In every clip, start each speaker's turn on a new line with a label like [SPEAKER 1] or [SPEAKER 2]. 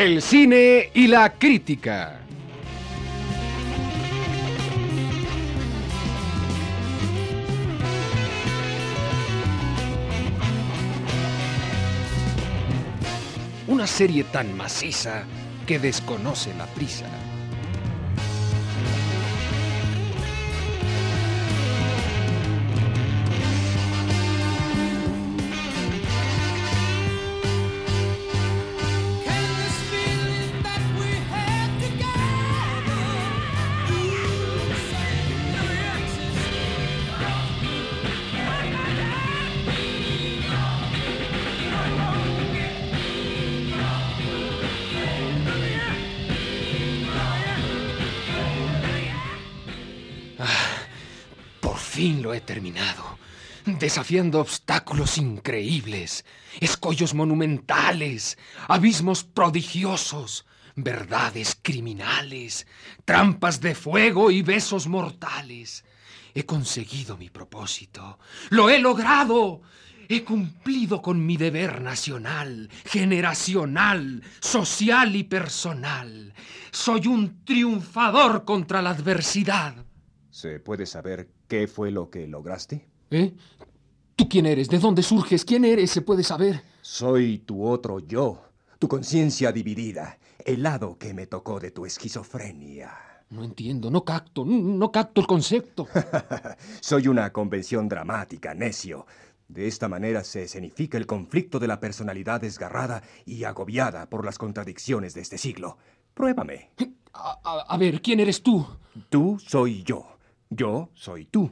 [SPEAKER 1] El cine y la crítica. Una serie tan maciza que desconoce la prisa. Lo he terminado. Desafiando obstáculos increíbles, escollos monumentales, abismos prodigiosos, verdades criminales, trampas de fuego y besos mortales. He conseguido mi propósito. ¡Lo he logrado! He cumplido con mi deber nacional, generacional, social y personal. Soy un triunfador contra la adversidad.
[SPEAKER 2] ¿Se puede saber qué fue lo que lograste?
[SPEAKER 1] ¿Eh? ¿Tú quién eres? ¿De dónde surges? ¿Quién eres? ¿Se puede saber?
[SPEAKER 2] Soy tu otro yo, tu conciencia dividida, el lado que me tocó de tu esquizofrenia.
[SPEAKER 1] No entiendo, no capto, no capto el concepto.
[SPEAKER 2] Soy una convención dramática, necio. De esta manera se escenifica el conflicto de la personalidad desgarrada y agobiada por las contradicciones de este siglo. Pruébame.
[SPEAKER 1] A, a- a ver, ¿quién eres tú?
[SPEAKER 2] Tú soy yo. Yo soy tú.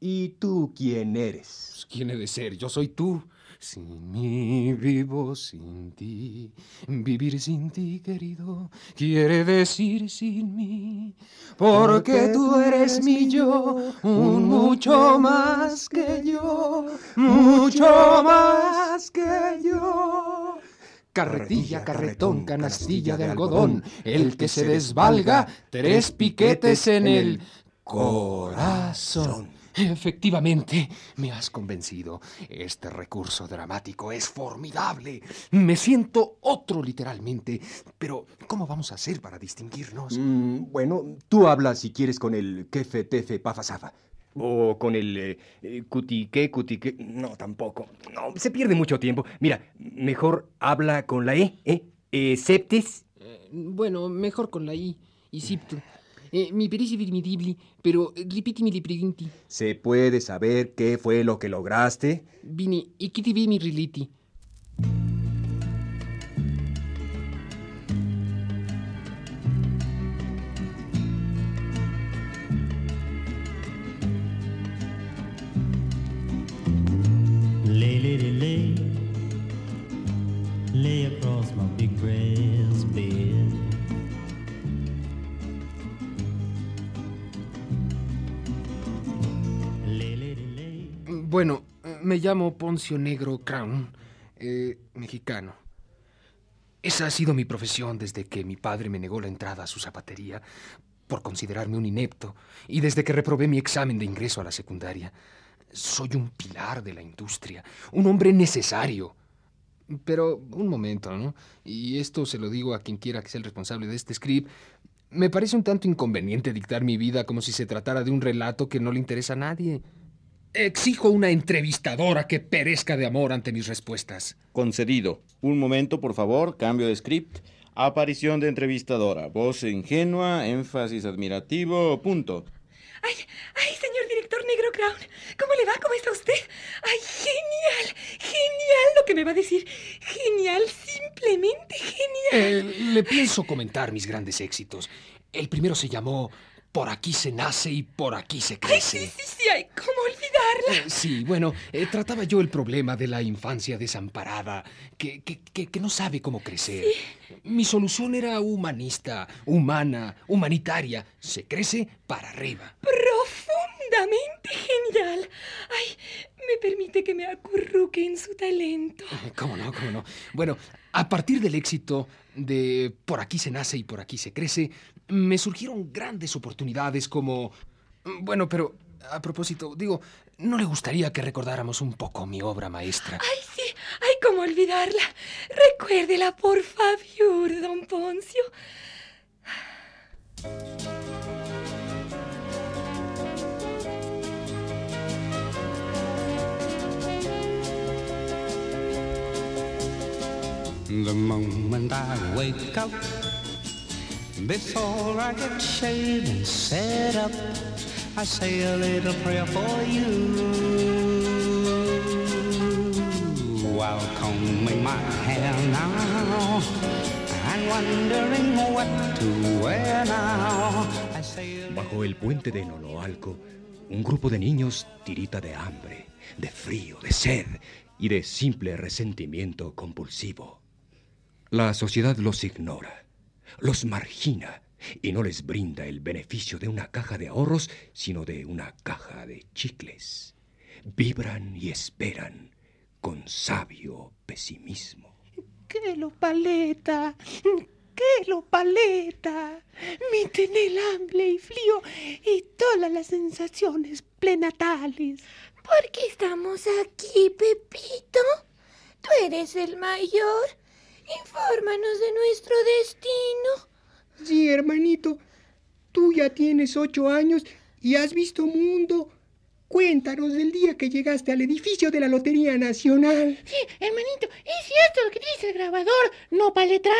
[SPEAKER 2] ¿Y tú quién eres?
[SPEAKER 1] Pues, ¿Quién he de ser? Yo soy tú. Sin mí vivo sin ti. Vivir sin ti, querido, quiere decir sin mí. Porque tú eres mi yo, un mucho más que yo, mucho más que yo. Carretilla, carretón, canastilla de algodón, el que se desvalga, tres piquetes en el corazón. Efectivamente, me has convencido. Este recurso dramático es formidable. Me siento otro literalmente. Pero, ¿cómo vamos a hacer para distinguirnos?
[SPEAKER 2] Mm, bueno, tú hablas si quieres con el kefe tefe pafasafa. O con el eh, cutique, cutique. No, tampoco. No, se pierde mucho tiempo. Mira, mejor habla con la E, ¿eh? eh septis.
[SPEAKER 1] Eh, bueno, mejor con la I. Isipto. Eh, mi perici virmidibli, pero eh, ripetimi li pregunti.
[SPEAKER 2] ¿Se puede saber qué fue lo que lograste?
[SPEAKER 1] Vini, e chi ti vi mi riliti? Bueno, me llamo Poncio Negro Crown, eh, mexicano. Esa ha sido mi profesión desde que mi padre me negó la entrada a su zapatería por considerarme un inepto y desde que reprobé mi examen de ingreso a la secundaria. Soy un pilar de la industria, un hombre necesario. Pero un momento, ¿no? Y esto se lo digo a quien quiera que sea el responsable de este script. Me parece un tanto inconveniente dictar mi vida como si se tratara de un relato que no le interesa a nadie. Exijo una entrevistadora que perezca de amor ante mis respuestas.
[SPEAKER 3] Concedido. Un momento, por favor. Cambio de script. Aparición de entrevistadora. Voz ingenua, énfasis admirativo, punto.
[SPEAKER 4] Ay, ay, señor director Negro Crown, ¿cómo le va? ¿Cómo está usted? Ay, genial, genial lo que me va a decir. Genial, simplemente genial.
[SPEAKER 1] Eh, le pienso comentar mis grandes éxitos. El primero se llamó Por aquí se nace y por aquí se
[SPEAKER 4] Ay,
[SPEAKER 1] crece.
[SPEAKER 4] sí, sí, sí,
[SPEAKER 1] Eh, Sí, bueno, eh, trataba yo el problema de la infancia desamparada, que, que- que- que no sabe cómo crecer. Mi solución era humanista, humana, humanitaria. Se crece para arriba.
[SPEAKER 4] Profundamente genial. Ay, me permite que me acurruque en su talento.
[SPEAKER 1] Eh, ¿Cómo no? ¿Cómo no? Bueno, a partir del éxito de Por aquí se nace y por aquí se crece, me surgieron grandes oportunidades como... Bueno, pero a propósito, digo, ¿No le gustaría que recordáramos un poco mi obra maestra?
[SPEAKER 4] Ay, sí, ay, cómo olvidarla. Recuérdela, por favor, don
[SPEAKER 5] Poncio. The moment I wake up, before I get shaved and set up. I say a little prayer for you. Wondering what to wear now.
[SPEAKER 2] Bajo el puente de Noloalco, un grupo de niños tirita de hambre, de frío, de sed y de simple resentimiento compulsivo. La sociedad los ignora, los margina y no les brinda el beneficio de una caja de ahorros, sino de una caja de chicles. Vibran y esperan con sabio pesimismo.
[SPEAKER 6] ¡Qué lo paleta! ¡Qué lo paleta! Mi tener hambre y frío y todas las sensaciones plenatales.
[SPEAKER 7] ¿Por qué estamos aquí, Pepito? Tú eres el mayor. Infórmanos de nuestro destino.
[SPEAKER 8] Sí, hermanito. Tú ya tienes ocho años y has visto mundo. Cuéntanos del día que llegaste al edificio de la Lotería Nacional.
[SPEAKER 6] Sí, hermanito, ¿es cierto lo que dice el grabador No Paletrán?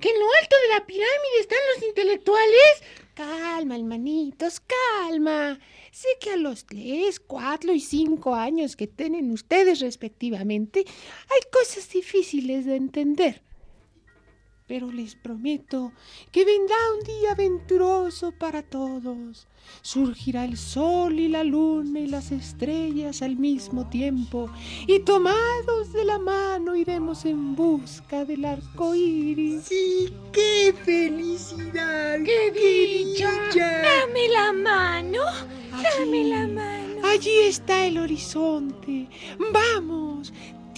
[SPEAKER 6] ¿Que en lo alto de la pirámide están los intelectuales? Calma, hermanitos, calma. Sé que a los tres, cuatro y cinco años que tienen ustedes respectivamente, hay cosas difíciles de entender. Pero les prometo que vendrá un día venturoso para todos. Surgirá el sol y la luna y las estrellas al mismo tiempo, y tomados de la mano iremos en busca del arco iris.
[SPEAKER 8] Sí, qué felicidad.
[SPEAKER 6] ¡Qué dicha!
[SPEAKER 7] Dame la mano. Dame la mano.
[SPEAKER 6] Allí está el horizonte. Vamos,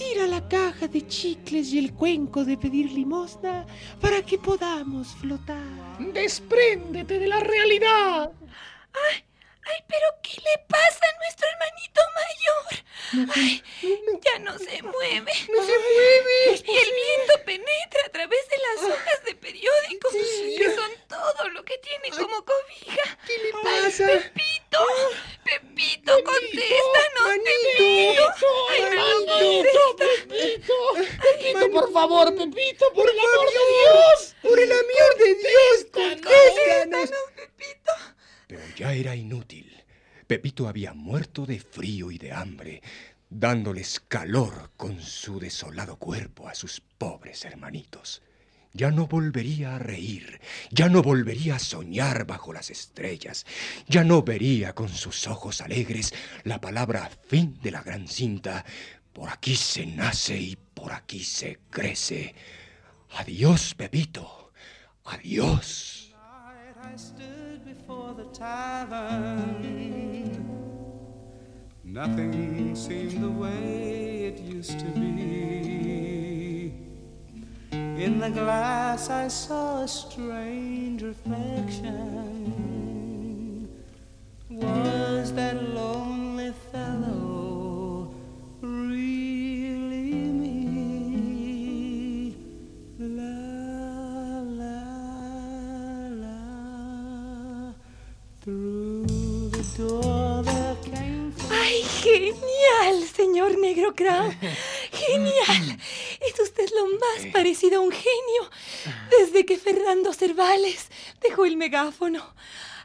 [SPEAKER 6] tira la caja de chicles y el cuenco de pedir limosna para que podamos flotar.
[SPEAKER 9] Despréndete de la realidad.
[SPEAKER 7] Ay, ay, pero ¿qué le pasa a nuestro hermanito mayor? Ay, ya no se mueve.
[SPEAKER 8] No se mueve.
[SPEAKER 7] Y el viento penetra a través de las hojas de periódicos, que son todo lo que tiene como cobija.
[SPEAKER 8] ¿Qué le
[SPEAKER 7] Ay,
[SPEAKER 8] pasa?
[SPEAKER 7] Pepito, Pepito, contéstanos, Pepito. Ay,
[SPEAKER 9] Pepito. Pepito, Pepito, por favor, Pepito, por,
[SPEAKER 8] Por
[SPEAKER 9] el amor de Dios.
[SPEAKER 8] Por el amor de Dios, contéstanos.
[SPEAKER 7] Pepito.
[SPEAKER 2] Pero ya era inútil. Pepito había muerto de frío y de hambre, dándoles calor con su desolado cuerpo a sus pobres hermanitos. Ya no volvería a reír, ya no volvería a soñar bajo las estrellas, ya no vería con sus ojos alegres la palabra fin de la gran cinta. Por aquí se nace y por aquí se crece. Adiós, Pepito. Adiós.
[SPEAKER 5] I stood before the tavern. Nothing seemed the way it used to be. In the glass, I saw a strange reflection. Was that lonely fellow
[SPEAKER 7] ¡Ay, genial, señor Negro Crown! ¡Genial! Es usted lo más parecido a un genio desde que Fernando Cervales dejó el megáfono.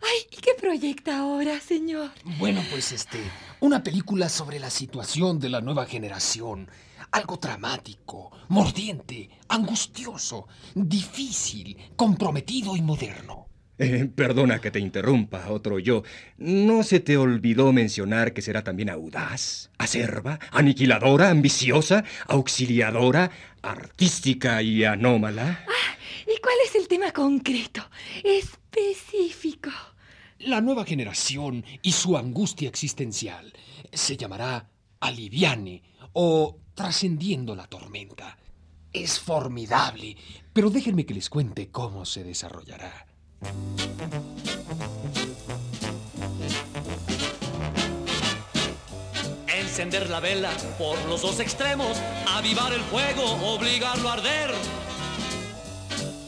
[SPEAKER 7] ¡Ay, ¿y qué proyecta ahora, señor?
[SPEAKER 1] Bueno, pues este, una película sobre la situación de la nueva generación. Algo dramático, mordiente, angustioso, difícil, comprometido y moderno.
[SPEAKER 2] Eh, perdona que te interrumpa, otro yo. ¿No se te olvidó mencionar que será también audaz, acerba, aniquiladora, ambiciosa, auxiliadora, artística y anómala?
[SPEAKER 7] ¿Y cuál es el tema concreto, específico?
[SPEAKER 1] La nueva generación y su angustia existencial se llamará Aliviane o Trascendiendo la tormenta. Es formidable, pero déjenme que les cuente cómo se desarrollará.
[SPEAKER 10] Encender la vela por los dos extremos, avivar el fuego, obligarlo a arder.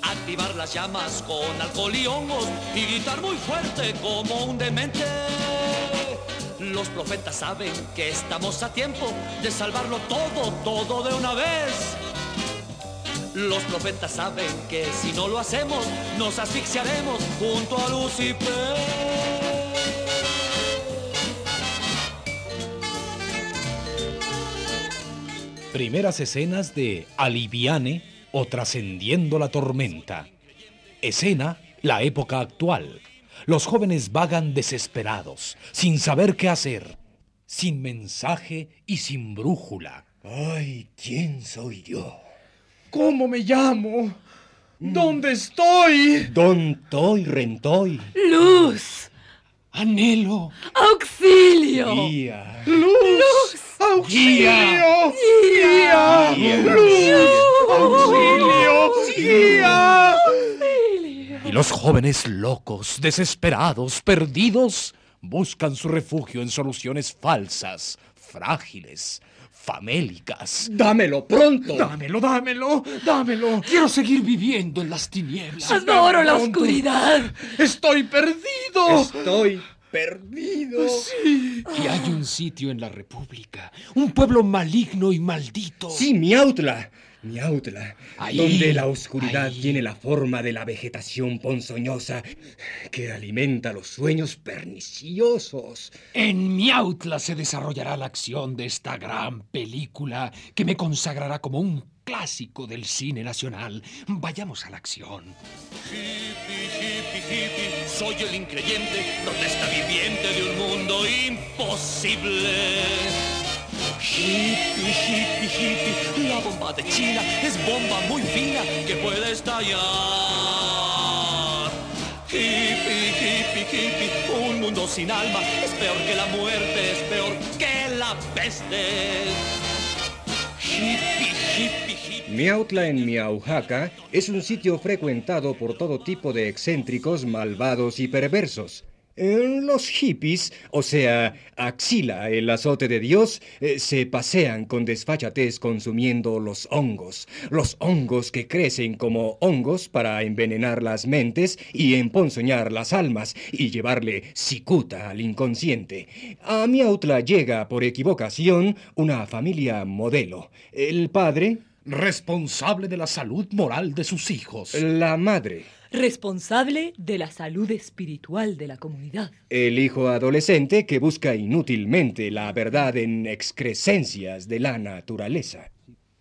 [SPEAKER 10] Activar las llamas con alcohol y hongos y gritar muy fuerte como un demente. Los profetas saben que estamos a tiempo de salvarlo todo, todo de una vez. Los profetas saben que si no lo hacemos, nos asfixiaremos junto a Lucifer.
[SPEAKER 11] Primeras escenas de Aliviane o Trascendiendo la Tormenta. Escena, la época actual. Los jóvenes vagan desesperados, sin saber qué hacer, sin mensaje y sin brújula.
[SPEAKER 2] Ay, ¿quién soy yo?
[SPEAKER 9] ¿Cómo me llamo? ¿Dónde estoy?
[SPEAKER 2] Don Toy Rentoy.
[SPEAKER 7] Luz.
[SPEAKER 1] Anhelo.
[SPEAKER 7] Auxilio.
[SPEAKER 2] Guía.
[SPEAKER 9] ¡Luz! ¡Auxilio! ¡Guía!
[SPEAKER 2] Guía.
[SPEAKER 9] ¡Luz! ¡Auxilio! ¡Guía!
[SPEAKER 11] Y los jóvenes locos, desesperados, perdidos, buscan su refugio en soluciones falsas, frágiles, famélicas.
[SPEAKER 2] ¡Dámelo pronto!
[SPEAKER 9] Dámelo, dámelo, dámelo.
[SPEAKER 1] Quiero seguir viviendo en las tinieblas.
[SPEAKER 7] Adoro la
[SPEAKER 9] Pronto.
[SPEAKER 7] oscuridad.
[SPEAKER 9] Estoy perdido.
[SPEAKER 2] Estoy perdido.
[SPEAKER 9] Sí.
[SPEAKER 1] Y hay un sitio en la República, un pueblo maligno y maldito.
[SPEAKER 2] Sí, Miautla. Miautla,
[SPEAKER 1] Ahí,
[SPEAKER 2] donde la oscuridad
[SPEAKER 1] ahí.
[SPEAKER 2] tiene la forma de la vegetación ponzoñosa que alimenta los sueños perniciosos.
[SPEAKER 1] En Miautla se desarrollará la acción de esta gran película que me consagrará como un clásico del cine nacional. Vayamos a la acción.
[SPEAKER 10] Hippie, hippie, hippie, soy el increyente, protesta viviente de un mundo imposible. Hippie, hippie, hippie, la bomba de China es bomba muy fina que puede estallar. Hippie, hippie, hippie, un mundo sin alma es peor que la muerte, es peor que la peste. Hippie, hippie, hippie.
[SPEAKER 2] Miautla en Miaujaca es un sitio frecuentado por todo tipo de excéntricos, malvados y perversos. Eh, Los hippies, o sea, Axila, el azote de Dios, eh, se pasean con desfachatez consumiendo los hongos. Los hongos que crecen como hongos para envenenar las mentes y emponzoñar las almas y llevarle cicuta al inconsciente. A Miautla llega por equivocación una familia modelo. El padre,
[SPEAKER 11] Responsable de la salud moral de sus hijos.
[SPEAKER 2] la madre,
[SPEAKER 7] Responsable de la salud espiritual de la comunidad.
[SPEAKER 2] el hijo adolescente que busca inútilmente la verdad en excrescencias de la naturaleza.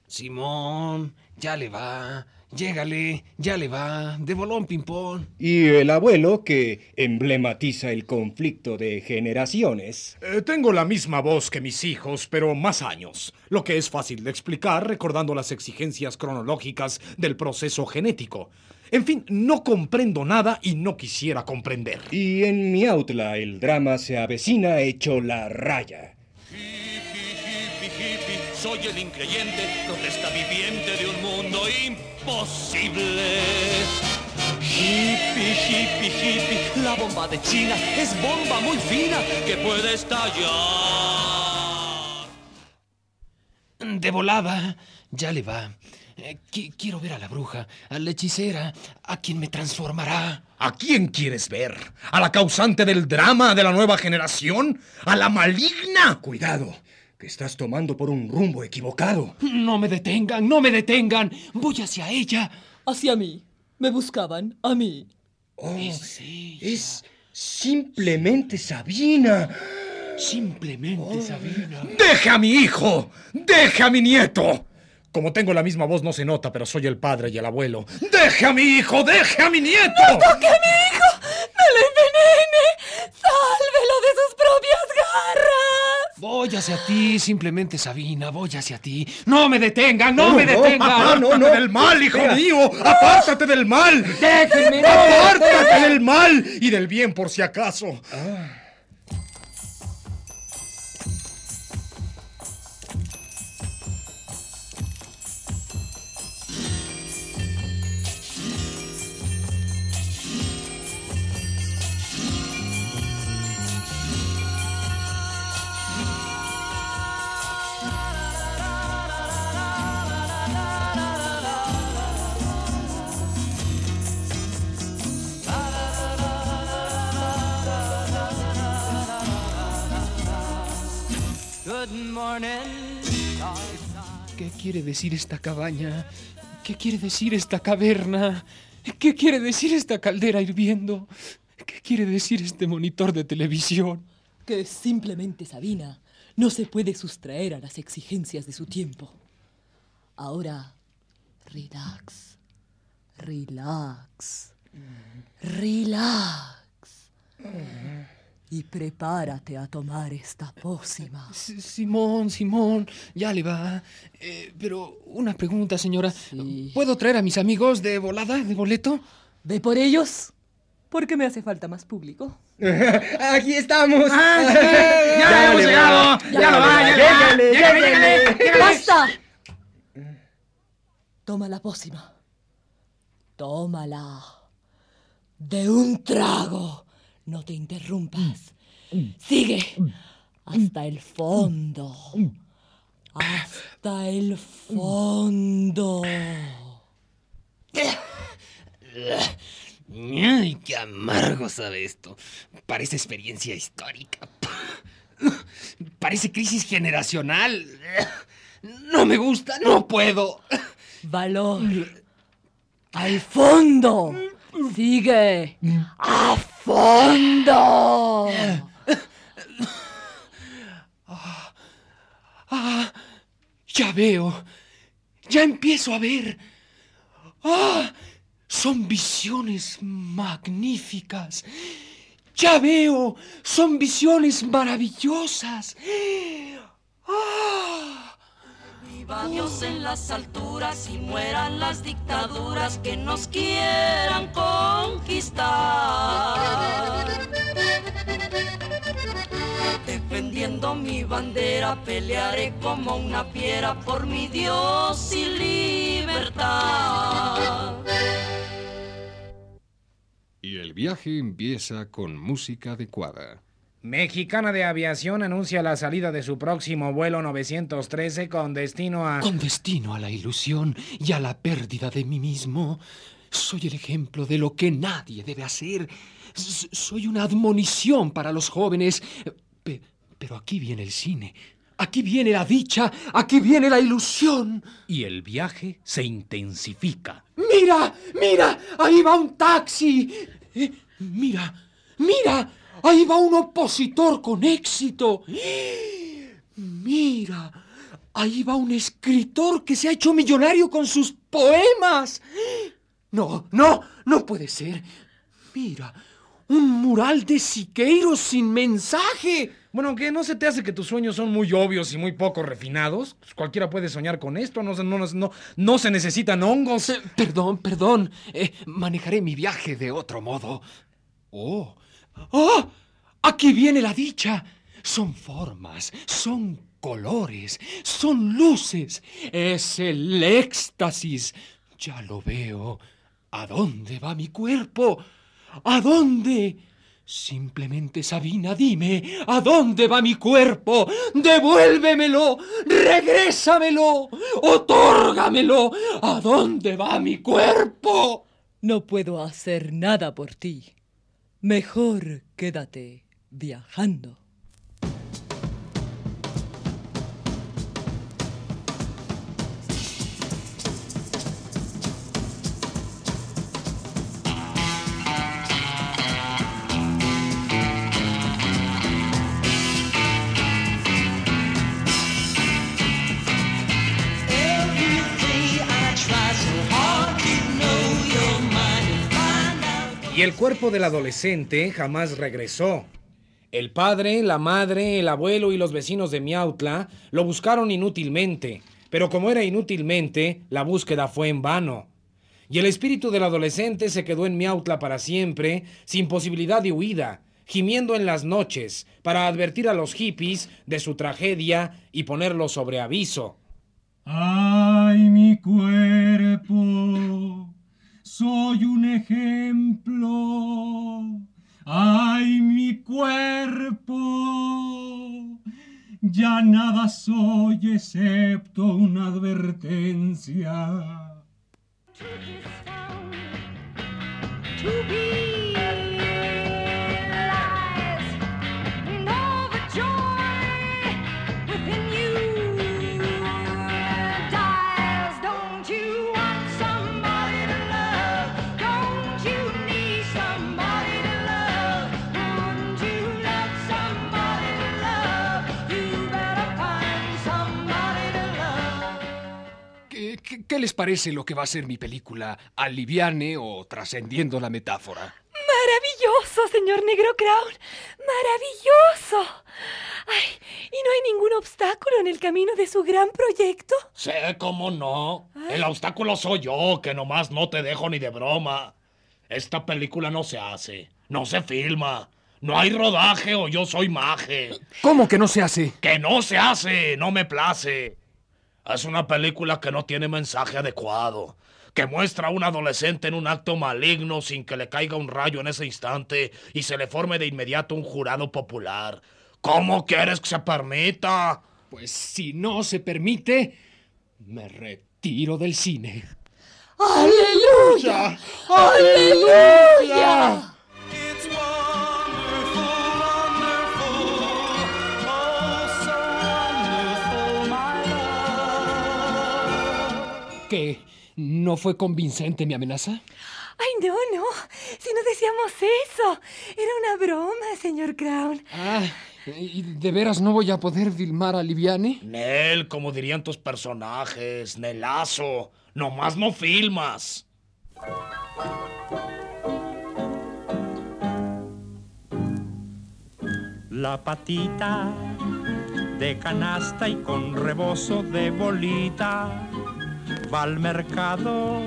[SPEAKER 1] Simón, ya le va. Llégale, ya le va. De bolón ping-pong.
[SPEAKER 2] Y el abuelo que emblematiza el conflicto de generaciones.
[SPEAKER 11] Eh, tengo la misma voz que mis hijos, pero más años, lo que es fácil de explicar recordando las exigencias cronológicas del proceso genético. En fin, no comprendo nada y no quisiera comprender.
[SPEAKER 2] Y en Miautla el drama se avecina hecho la raya.
[SPEAKER 10] Hippie, hippie, hippie, soy el increyente, protesta viviente de un mundo imposible. Hippie, hippie, hippie, la bomba de China es bomba muy fina que puede estallar.
[SPEAKER 1] De volada, ya le va. Eh, qui- quiero ver a la bruja, a la hechicera, a quien me transformará.
[SPEAKER 11] ¿A quién quieres ver? ¿A la causante del drama de la nueva generación? ¿A la maligna?
[SPEAKER 2] Cuidado, que estás tomando por un rumbo equivocado.
[SPEAKER 1] No me detengan, no me detengan. Voy hacia ella.
[SPEAKER 7] Hacia mí. Me buscaban, a mí.
[SPEAKER 2] Oh,
[SPEAKER 1] Es ella.
[SPEAKER 2] es simplemente Sabina.
[SPEAKER 1] Simplemente Sabina.
[SPEAKER 11] ¡Deje a mi hijo! ¡Deje a mi nieto! Como tengo la misma voz no se nota, pero soy el padre y el abuelo. ¡Deje a mi hijo! ¡Deje a mi nieto!
[SPEAKER 7] ¡Que mi hijo me lo envenene! ¡Sálvelo de sus propias garras!
[SPEAKER 1] Voy hacia ti, simplemente Sabina, voy hacia ti. No me detengan, no, me
[SPEAKER 2] no,
[SPEAKER 1] detengan.
[SPEAKER 11] ¡Apártate del mal, hijo
[SPEAKER 2] Espera.
[SPEAKER 11] mío! ¡Apártate del mal!
[SPEAKER 1] Déjenme, no me
[SPEAKER 11] ¡Apártate del mal! Y del bien por si acaso.
[SPEAKER 1] ¿Qué quiere decir esta cabaña? ¿Qué quiere decir esta caverna? ¿Qué quiere decir esta caldera hirviendo? ¿Qué quiere decir este monitor de televisión?
[SPEAKER 7] Que simplemente Sabina no se puede sustraer a las exigencias de su tiempo. Ahora, relax, relax, relax. Y prepárate a tomar esta pócima.
[SPEAKER 1] S- Simón, Simón, ya le va. Eh, pero una pregunta, señora. ¿Puedo traer a mis amigos de volada, de boleto?
[SPEAKER 7] ¿Ve por ellos? Porque me hace falta más público.
[SPEAKER 2] Aquí estamos.
[SPEAKER 11] Ah, sí, ya hemos
[SPEAKER 2] le
[SPEAKER 11] llegado. Ya lo va, ya le va.
[SPEAKER 2] Llégale,
[SPEAKER 11] llégale.
[SPEAKER 7] ¡Basta! Toma la pócima. Tómala. De un trago. No te interrumpas. Sigue. Hasta el fondo. Hasta el fondo.
[SPEAKER 1] Ay, qué amargo sabe esto. Parece experiencia histórica. Parece crisis generacional. No me gusta, no puedo.
[SPEAKER 7] Valor. Al fondo. Sigue. A fondo.
[SPEAKER 1] Ah, ya veo. Ya empiezo a ver. Ah, son visiones magníficas. Ya veo. Son visiones maravillosas. Ah.
[SPEAKER 12] Viva Dios en las alturas y mueran las dictaduras que nos quieran conquistar. Defendiendo mi bandera, pelearé como una fiera por mi Dios y libertad.
[SPEAKER 1] Y el viaje empieza con música adecuada.
[SPEAKER 11] Mexicana de Aviación anuncia la salida de su próximo vuelo 913 con destino a...
[SPEAKER 1] Con destino a la ilusión y a la pérdida de mí mismo. Soy el ejemplo de lo que nadie debe hacer. S- soy una admonición para los jóvenes. Pe- pero aquí viene el cine. Aquí viene la dicha. Aquí viene la ilusión.
[SPEAKER 13] Y el viaje se intensifica.
[SPEAKER 1] ¡Mira! ¡Mira! ¡Ahí va un taxi! Eh, ¡Mira! ¡Mira! ¡Ahí va un opositor con éxito! ¡Mira! Ahí va un escritor que se ha hecho millonario con sus poemas. No, no, no puede ser. Mira, un mural de Siqueiros sin mensaje.
[SPEAKER 11] Bueno, ¿qué? ¿No se te hace que tus sueños son muy obvios y muy poco refinados? Pues cualquiera puede soñar con esto, no, se- no, no, no, no se necesitan hongos.
[SPEAKER 1] Perdón, perdón. Eh, manejaré mi viaje de otro modo. Oh, ¡Oh! Aquí viene la dicha. Son formas, son colores, son luces. Es el éxtasis. Ya lo veo. ¿A dónde va mi cuerpo? ¿A dónde? Simplemente, Sabina, dime, ¿a dónde va mi cuerpo? Devuélvemelo, regrésamelo, otórgamelo. ¿A dónde va mi cuerpo?
[SPEAKER 7] No puedo hacer nada por ti. Mejor quédate viajando.
[SPEAKER 11] El cuerpo del adolescente jamás regresó. El padre, la madre, el abuelo y los vecinos de Miautla lo buscaron inútilmente, pero como era inútilmente, la búsqueda fue en vano. Y el espíritu del adolescente se quedó en Miautla para siempre, sin posibilidad de huida, gimiendo en las noches, para advertir a los hippies de su tragedia y ponerlos sobre aviso.
[SPEAKER 14] Ay, mi cuerpo, soy un ejemplo. Ay, mi cuerpo, ya nada soy excepto una advertencia.
[SPEAKER 1] ¿Qué les parece lo que va a ser mi película Aliviane o Trascendiendo la Metáfora?
[SPEAKER 7] Maravilloso, señor Negro Crown. Maravilloso. Ay, ¿y no hay ningún obstáculo en el camino de su gran proyecto?
[SPEAKER 11] Sé cómo no. El obstáculo soy yo, que nomás no te dejo ni de broma. Esta película no se hace, no se filma. No hay rodaje o yo soy maje.
[SPEAKER 1] ¿Cómo que no se hace?
[SPEAKER 11] Que no se hace, no me place. Es una película que no tiene mensaje adecuado, que muestra a un adolescente en un acto maligno sin que le caiga un rayo en ese instante y se le forme de inmediato un jurado popular. ¿Cómo quieres que se permita?
[SPEAKER 1] Pues si no se permite, me retiro del cine.
[SPEAKER 7] ¡Aleluya! ¡Aleluya!
[SPEAKER 1] ¿No fue convincente mi amenaza?
[SPEAKER 7] Ay, no, no. Si no decíamos eso. Era una broma, señor Crown.
[SPEAKER 1] Ah, ¿y de veras no voy a poder filmar a Liviane?
[SPEAKER 11] Nel, como dirían tus personajes, Nelazo. Nomás no filmas.
[SPEAKER 14] La patita de canasta y con rebozo de bolita va al mercado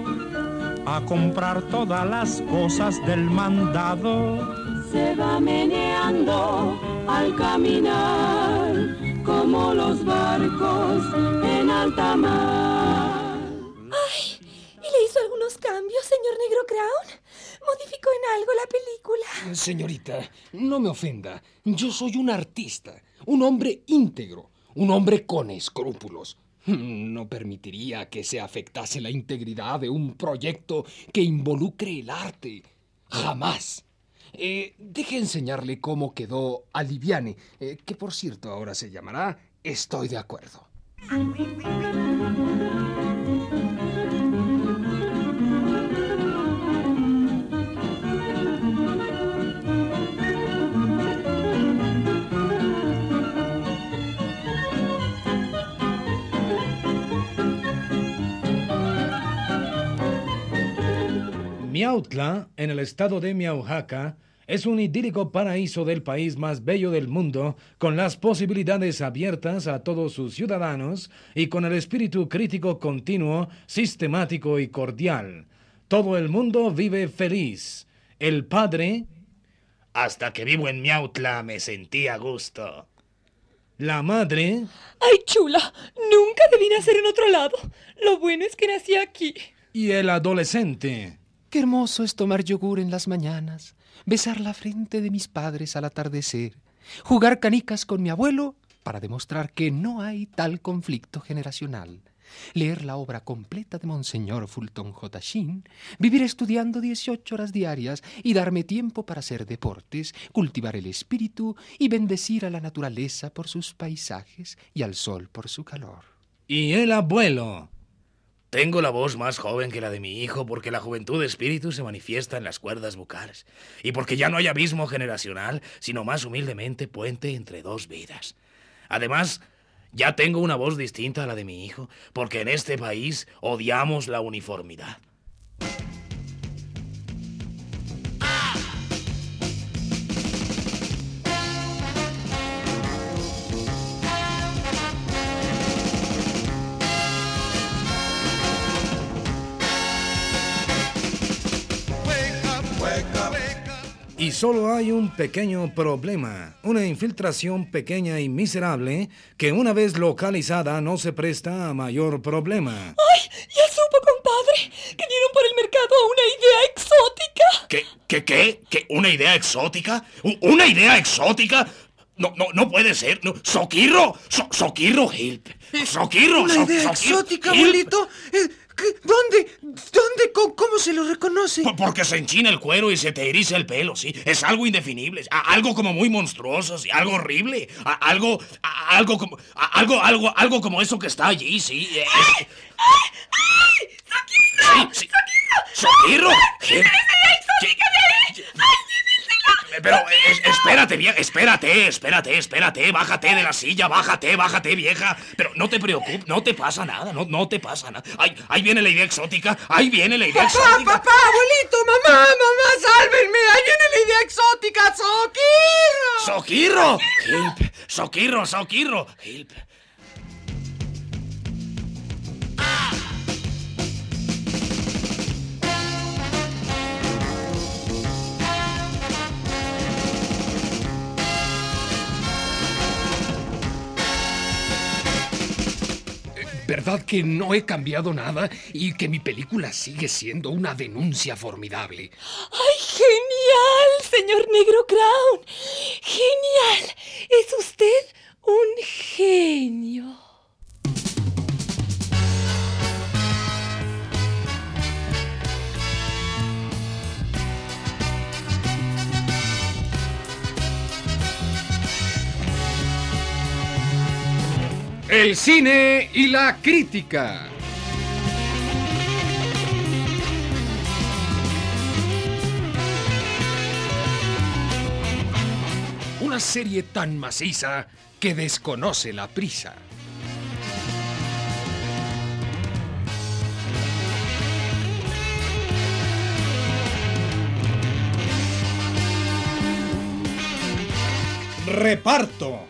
[SPEAKER 14] a comprar todas las cosas del mandado.
[SPEAKER 12] Se va meneando al caminar como los barcos en alta mar.
[SPEAKER 7] Ay, ¿y le hizo algunos cambios, señor Negro Crown? ¿Modificó en algo la película?
[SPEAKER 1] Señorita, no me ofenda. Yo soy un artista, un hombre íntegro, un hombre con escrúpulos. No permitiría que se afectase la integridad de un proyecto que involucre el arte. Jamás. Eh, deje enseñarle cómo quedó Aliviane, eh, que por cierto ahora se llamará Estoy de acuerdo.
[SPEAKER 15] Miautla, en el estado de Miaujaca, es un idílico paraíso del país más bello del mundo, con las posibilidades abiertas a todos sus ciudadanos y con el espíritu crítico continuo, sistemático y cordial. Todo el mundo vive feliz. El padre...
[SPEAKER 11] Hasta que vivo en Miautla me sentí a gusto.
[SPEAKER 15] La madre...
[SPEAKER 7] ¡Ay, chula! Nunca debí nacer en otro lado. Lo bueno es que nací aquí.
[SPEAKER 15] Y el adolescente.
[SPEAKER 1] Qué hermoso es tomar yogur en las mañanas, besar la frente de mis padres al atardecer, jugar canicas con mi abuelo para demostrar que no hay tal conflicto generacional, leer la obra completa de Monseñor Fulton J. Sheen, vivir estudiando 18 horas diarias y darme tiempo para hacer deportes, cultivar el espíritu y bendecir a la naturaleza por sus paisajes y al sol por su calor.
[SPEAKER 15] Y el abuelo.
[SPEAKER 11] Tengo la voz más joven que la de mi hijo porque la juventud espíritu se manifiesta en las cuerdas vocales y porque ya no hay abismo generacional, sino más humildemente puente entre dos vidas. Además, ya tengo una voz distinta a la de mi hijo porque en este país odiamos la uniformidad.
[SPEAKER 15] Y solo hay un pequeño problema, una infiltración pequeña y miserable que una vez localizada no se presta a mayor problema.
[SPEAKER 7] ¡Ay! Ya supo, compadre, que dieron por el mercado una idea exótica.
[SPEAKER 11] ¿Qué? ¿Qué? ¿Qué? ¿Qué? ¿Una idea exótica? ¿U- ¿Una idea exótica? No, no, no puede ser. No. ¡Soquirro! So- ¡Soquirro, Help! ¡Soquirro!
[SPEAKER 16] ¿Una
[SPEAKER 11] so-
[SPEAKER 16] idea exótica,
[SPEAKER 11] Help.
[SPEAKER 16] abuelito? Eh, ¿qué- ¿Dónde? ¿Dónde? ¿Cómo, cómo se lo reconoce?
[SPEAKER 11] Por- Porque se enchina el cuero y se te eriza el pelo, sí. Es algo indefinible. Algo como muy monstruoso, sí. Algo horrible. Algo. Algo como. Algo, algo, algo como eso que está allí, sí. eh, es-
[SPEAKER 7] ¡Soquirro!
[SPEAKER 11] Sí, sí. ¡Soquirro!
[SPEAKER 7] Ahí! ¡Ay,
[SPEAKER 11] Pero es- espérate, vieja, espérate, espérate, espérate, bájate de la silla, bájate, bájate, vieja. Pero no te preocupes, no te pasa nada, no, no te pasa nada. Ahí, ahí viene la idea exótica, ahí viene la idea
[SPEAKER 16] Papá,
[SPEAKER 11] exótica.
[SPEAKER 16] papá, abuelito, mamá, mamá, sálvenme. Ahí viene la idea exótica, Soquirro.
[SPEAKER 11] ¡Soquirro! Help, soquirro, soquirro, help.
[SPEAKER 1] ¿Verdad que no he cambiado nada y que mi película sigue siendo una denuncia formidable?
[SPEAKER 7] ¡Ay, genial, señor Negro Crown! ¡Genial! Es usted un genio.
[SPEAKER 1] El cine y la crítica. Una serie tan maciza que desconoce la prisa.
[SPEAKER 15] Reparto.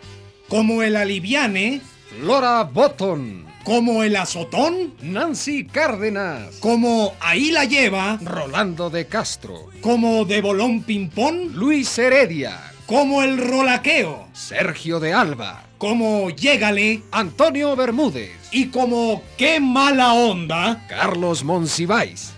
[SPEAKER 15] Como el aliviane.
[SPEAKER 1] Flora Botton.
[SPEAKER 15] Como el azotón.
[SPEAKER 1] Nancy Cárdenas.
[SPEAKER 15] Como ahí la lleva.
[SPEAKER 1] Rolando de Castro.
[SPEAKER 15] Como de bolón ping-pong.
[SPEAKER 1] Luis Heredia.
[SPEAKER 15] Como el rolaqueo.
[SPEAKER 1] Sergio de Alba.
[SPEAKER 15] Como llégale.
[SPEAKER 1] Antonio Bermúdez.
[SPEAKER 15] Y como qué mala onda.
[SPEAKER 1] Carlos Monsiváis.